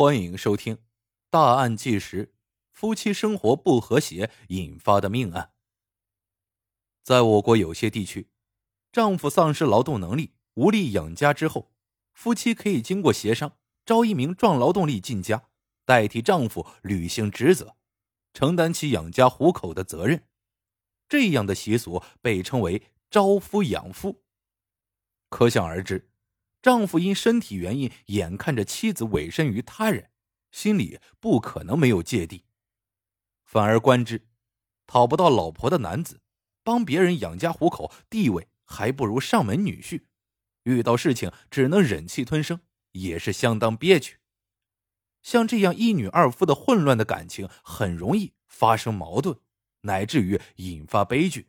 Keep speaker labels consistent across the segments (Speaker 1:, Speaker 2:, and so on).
Speaker 1: 欢迎收听《大案纪实》：夫妻生活不和谐引发的命案。在我国有些地区，丈夫丧失劳动能力，无力养家之后，夫妻可以经过协商，招一名壮劳动力进家，代替丈夫履行职责，承担起养家糊口的责任。这样的习俗被称为“招夫养夫”。可想而知。丈夫因身体原因，眼看着妻子委身于他人，心里不可能没有芥蒂。反而观之，讨不到老婆的男子，帮别人养家糊口，地位还不如上门女婿。遇到事情只能忍气吞声，也是相当憋屈。像这样一女二夫的混乱的感情，很容易发生矛盾，乃至于引发悲剧。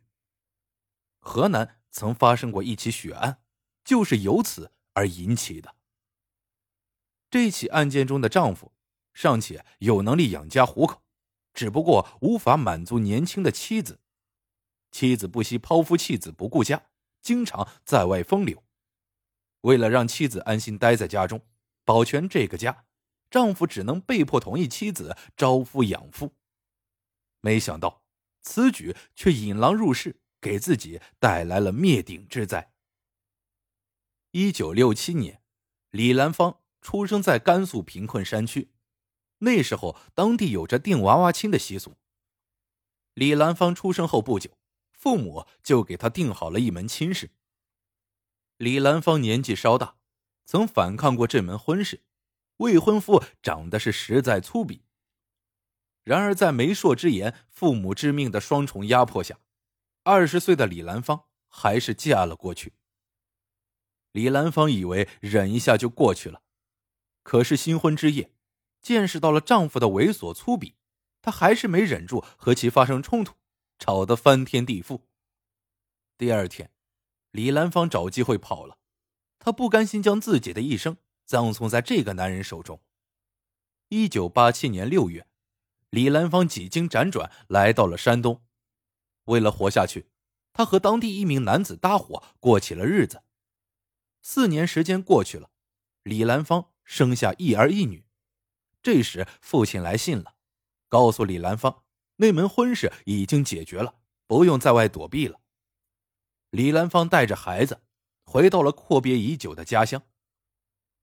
Speaker 1: 河南曾发生过一起血案，就是由此。而引起的这起案件中的丈夫尚且有能力养家糊口，只不过无法满足年轻的妻子。妻子不惜抛夫弃子不顾家，经常在外风流。为了让妻子安心待在家中，保全这个家，丈夫只能被迫同意妻子招夫养妇。没想到此举却引狼入室，给自己带来了灭顶之灾。一九六七年，李兰芳出生在甘肃贫困山区。那时候，当地有着订娃娃亲的习俗。李兰芳出生后不久，父母就给她定好了一门亲事。李兰芳年纪稍大，曾反抗过这门婚事，未婚夫长得是实在粗鄙。然而，在媒妁之言、父母之命的双重压迫下，二十岁的李兰芳还是嫁了过去。李兰芳以为忍一下就过去了，可是新婚之夜，见识到了丈夫的猥琐粗鄙，她还是没忍住和其发生冲突，吵得翻天地覆。第二天，李兰芳找机会跑了，她不甘心将自己的一生葬送在这个男人手中。一九八七年六月，李兰芳几经辗转来到了山东，为了活下去，她和当地一名男子搭伙过起了日子。四年时间过去了，李兰芳生下一儿一女。这时，父亲来信了，告诉李兰芳，那门婚事已经解决了，不用在外躲避了。李兰芳带着孩子回到了阔别已久的家乡。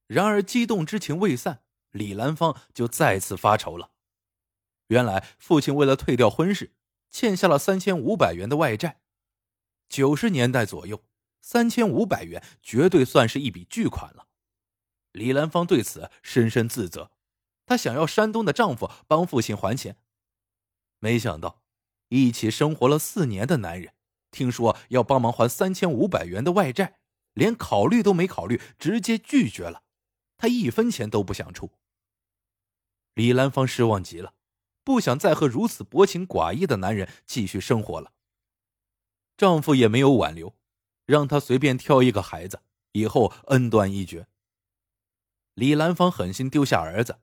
Speaker 1: 然而，激动之情未散，李兰芳就再次发愁了。原来，父亲为了退掉婚事，欠下了三千五百元的外债。九十年代左右。三千五百元绝对算是一笔巨款了，李兰芳对此深深自责，她想要山东的丈夫帮父亲还钱，没想到一起生活了四年的男人，听说要帮忙还三千五百元的外债，连考虑都没考虑，直接拒绝了，他一分钱都不想出。李兰芳失望极了，不想再和如此薄情寡义的男人继续生活了，丈夫也没有挽留。让他随便挑一个孩子，以后恩断义绝。李兰芳狠心丢下儿子，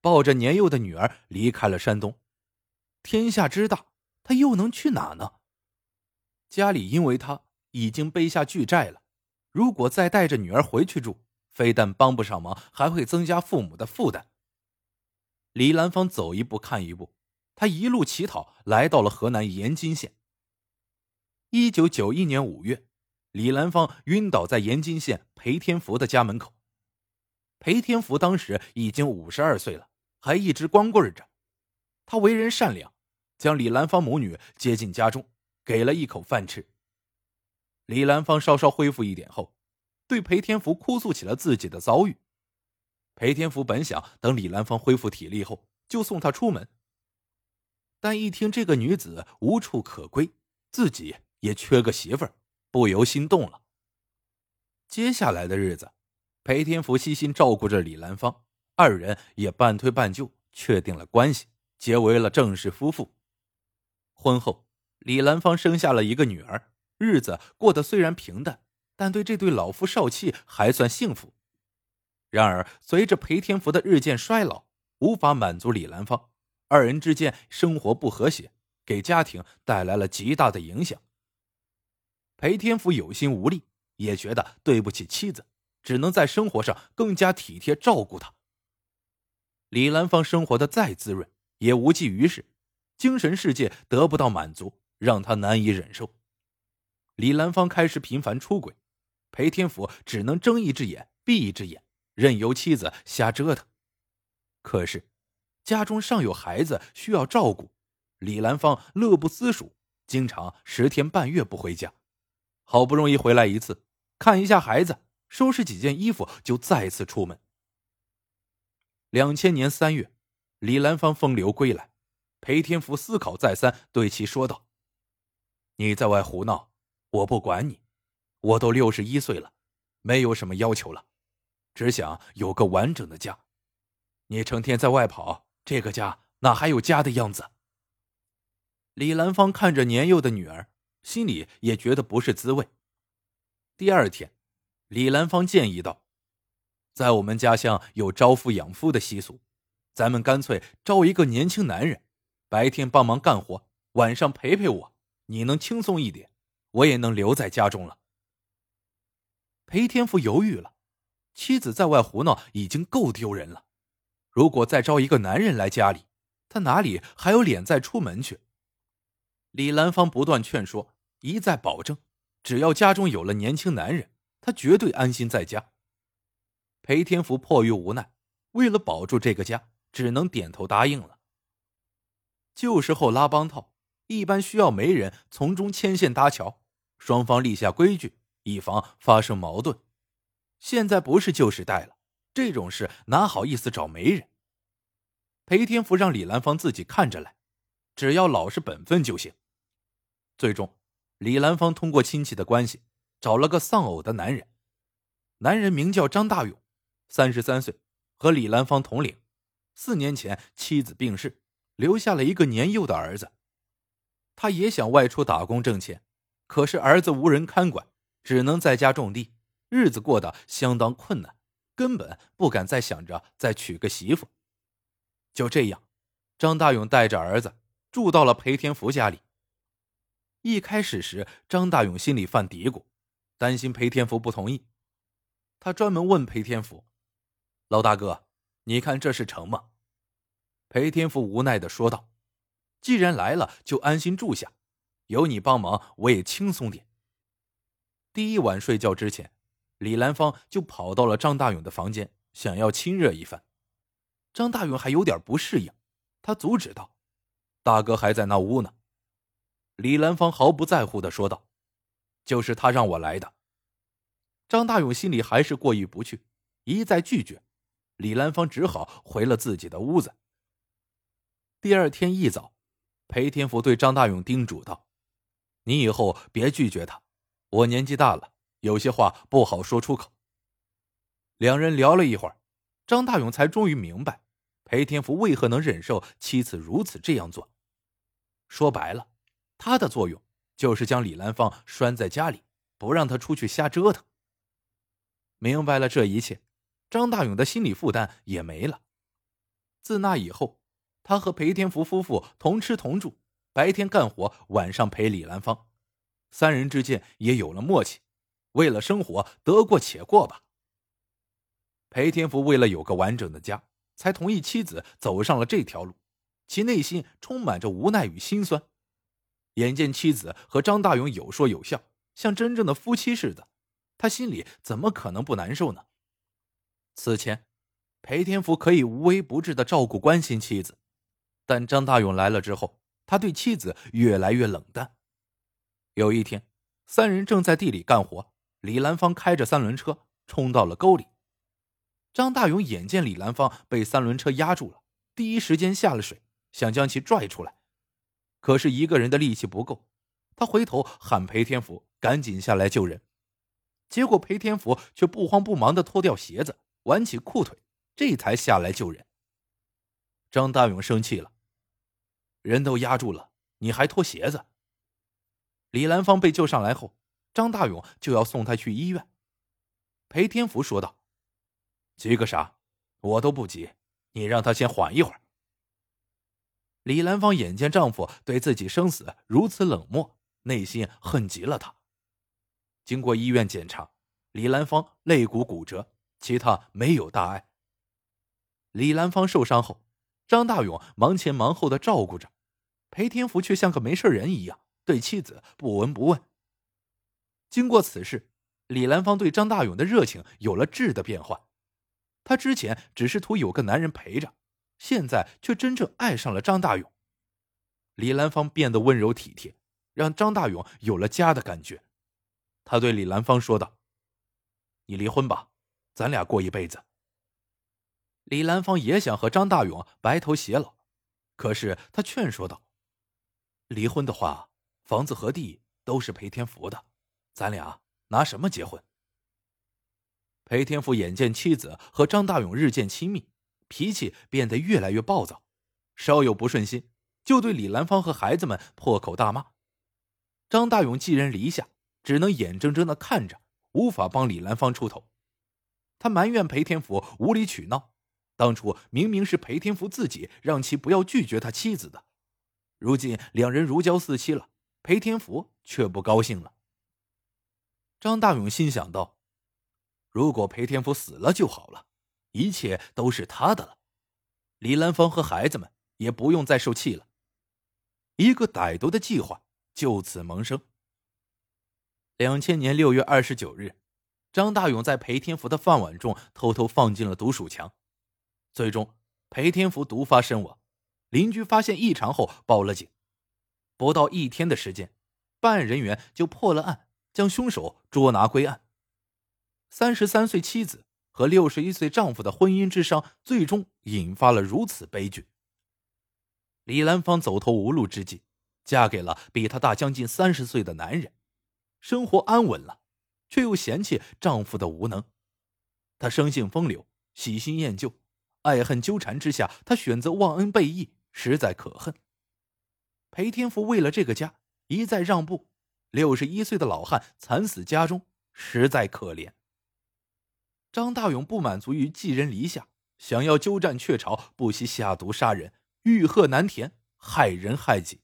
Speaker 1: 抱着年幼的女儿离开了山东。天下之大，他又能去哪呢？家里因为他已经背下巨债了，如果再带着女儿回去住，非但帮不上忙，还会增加父母的负担。李兰芳走一步看一步，他一路乞讨，来到了河南延津县。一九九一年五月。李兰芳晕倒在延津县裴天福的家门口。裴天福当时已经五十二岁了，还一直光棍着。他为人善良，将李兰芳母女接进家中，给了一口饭吃。李兰芳稍稍恢复一点后，对裴天福哭诉起了自己的遭遇。裴天福本想等李兰芳恢复体力后就送她出门，但一听这个女子无处可归，自己也缺个媳妇儿。不由心动了。接下来的日子，裴天福悉心照顾着李兰芳，二人也半推半就确定了关系，结为了正式夫妇。婚后，李兰芳生下了一个女儿，日子过得虽然平淡，但对这对老夫少妻还算幸福。然而，随着裴天福的日渐衰老，无法满足李兰芳，二人之间生活不和谐，给家庭带来了极大的影响。裴天福有心无力，也觉得对不起妻子，只能在生活上更加体贴照顾她。李兰芳生活的再滋润，也无济于事，精神世界得不到满足，让他难以忍受。李兰芳开始频繁出轨，裴天福只能睁一只眼闭一只眼，任由妻子瞎折腾。可是，家中尚有孩子需要照顾，李兰芳乐不思蜀，经常十天半月不回家，好不容易回来一次，看一下孩子，收拾几件衣服就再次出门。两千年三月，李兰芳风流归来，裴天福思考再三，对其说道：“你在外胡闹。”我不管你，我都六十一岁了，没有什么要求了，只想有个完整的家。你成天在外跑，这个家哪还有家的样子？李兰芳看着年幼的女儿，心里也觉得不是滋味。第二天，李兰芳建议道：“在我们家乡有招夫养夫的习俗，咱们干脆招一个年轻男人，白天帮忙干活，晚上陪陪我，你能轻松一点。”我也能留在家中了。裴天福犹豫了，妻子在外胡闹已经够丢人了，如果再招一个男人来家里，他哪里还有脸再出门去？李兰芳不断劝说，一再保证，只要家中有了年轻男人，他绝对安心在家。裴天福迫于无奈，为了保住这个家，只能点头答应了。旧时候拉帮套。一般需要媒人从中牵线搭桥，双方立下规矩，以防发生矛盾。现在不是旧时代了，这种事哪好意思找媒人？裴天福让李兰芳自己看着来，只要老实本分就行。最终，李兰芳通过亲戚的关系找了个丧偶的男人，男人名叫张大勇，三十三岁，和李兰芳同龄。四年前妻子病逝，留下了一个年幼的儿子。他也想外出打工挣钱，可是儿子无人看管，只能在家种地，日子过得相当困难，根本不敢再想着再娶个媳妇。就这样，张大勇带着儿子住到了裴天福家里。一开始时，张大勇心里犯嘀咕，担心裴天福不同意。他专门问裴天福：“老大哥，你看这事成吗？”裴天福无奈的说道。既然来了，就安心住下，有你帮忙，我也轻松点。第一晚睡觉之前，李兰芳就跑到了张大勇的房间，想要亲热一番。张大勇还有点不适应，他阻止道：“大哥还在那屋呢。”李兰芳毫不在乎的说道：“就是他让我来的。”张大勇心里还是过意不去，一再拒绝，李兰芳只好回了自己的屋子。第二天一早。裴天福对张大勇叮嘱道：“你以后别拒绝他，我年纪大了，有些话不好说出口。”两人聊了一会儿，张大勇才终于明白，裴天福为何能忍受妻子如此这样做。说白了，他的作用就是将李兰芳拴在家里，不让他出去瞎折腾。明白了这一切，张大勇的心理负担也没了。自那以后。他和裴天福夫妇同吃同住，白天干活，晚上陪李兰芳，三人之间也有了默契。为了生活，得过且过吧。裴天福为了有个完整的家，才同意妻子走上了这条路，其内心充满着无奈与心酸。眼见妻子和张大勇有说有笑，像真正的夫妻似的，他心里怎么可能不难受呢？此前，裴天福可以无微不至的照顾关心妻子。但张大勇来了之后，他对妻子越来越冷淡。有一天，三人正在地里干活，李兰芳开着三轮车冲到了沟里。张大勇眼见李兰芳被三轮车压住了，第一时间下了水，想将其拽出来，可是一个人的力气不够，他回头喊裴天福赶紧下来救人，结果裴天福却不慌不忙的脱掉鞋子，挽起裤腿，这才下来救人。张大勇生气了。人都压住了，你还脱鞋子？李兰芳被救上来后，张大勇就要送她去医院。裴天福说道：“急个啥？我都不急，你让他先缓一会儿。”李兰芳眼见丈夫对自己生死如此冷漠，内心恨极了他。经过医院检查，李兰芳肋骨骨折，其他没有大碍。李兰芳受伤后，张大勇忙前忙后的照顾着，裴天福却像个没事人一样，对妻子不闻不问。经过此事，李兰芳对张大勇的热情有了质的变化。她之前只是图有个男人陪着，现在却真正爱上了张大勇。李兰芳变得温柔体贴，让张大勇有了家的感觉。他对李兰芳说道：“你离婚吧，咱俩过一辈子。”李兰芳也想和张大勇白头偕老，可是她劝说道：“离婚的话，房子和地都是裴天福的，咱俩拿什么结婚？”裴天福眼见妻子和张大勇日渐亲密，脾气变得越来越暴躁，稍有不顺心就对李兰芳和孩子们破口大骂。张大勇寄人篱下。只能眼睁睁的看着，无法帮李兰芳出头。他埋怨裴天福无理取闹，当初明明是裴天福自己让其不要拒绝他妻子的，如今两人如胶似漆了，裴天福却不高兴了。张大勇心想到：如果裴天福死了就好了，一切都是他的了，李兰芳和孩子们也不用再受气了。一个歹毒的计划就此萌生。两千年六月二十九日，张大勇在裴天福的饭碗中偷偷放进了毒鼠强，最终裴天福毒发身亡。邻居发现异常后报了警，不到一天的时间，办案人员就破了案，将凶手捉拿归案。三十三岁妻子和六十一岁丈夫的婚姻之伤，最终引发了如此悲剧。李兰芳走投无路之际，嫁给了比她大将近三十岁的男人。生活安稳了，却又嫌弃丈夫的无能。她生性风流，喜新厌旧，爱恨纠缠之下，她选择忘恩背义，实在可恨。裴天福为了这个家一再让步，六十一岁的老汉惨死家中，实在可怜。张大勇不满足于寄人篱下，想要鸠占鹊巢，不惜下毒杀人，欲壑难填，害人害己。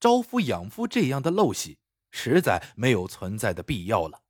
Speaker 1: 招夫养夫这样的陋习。实在没有存在的必要了。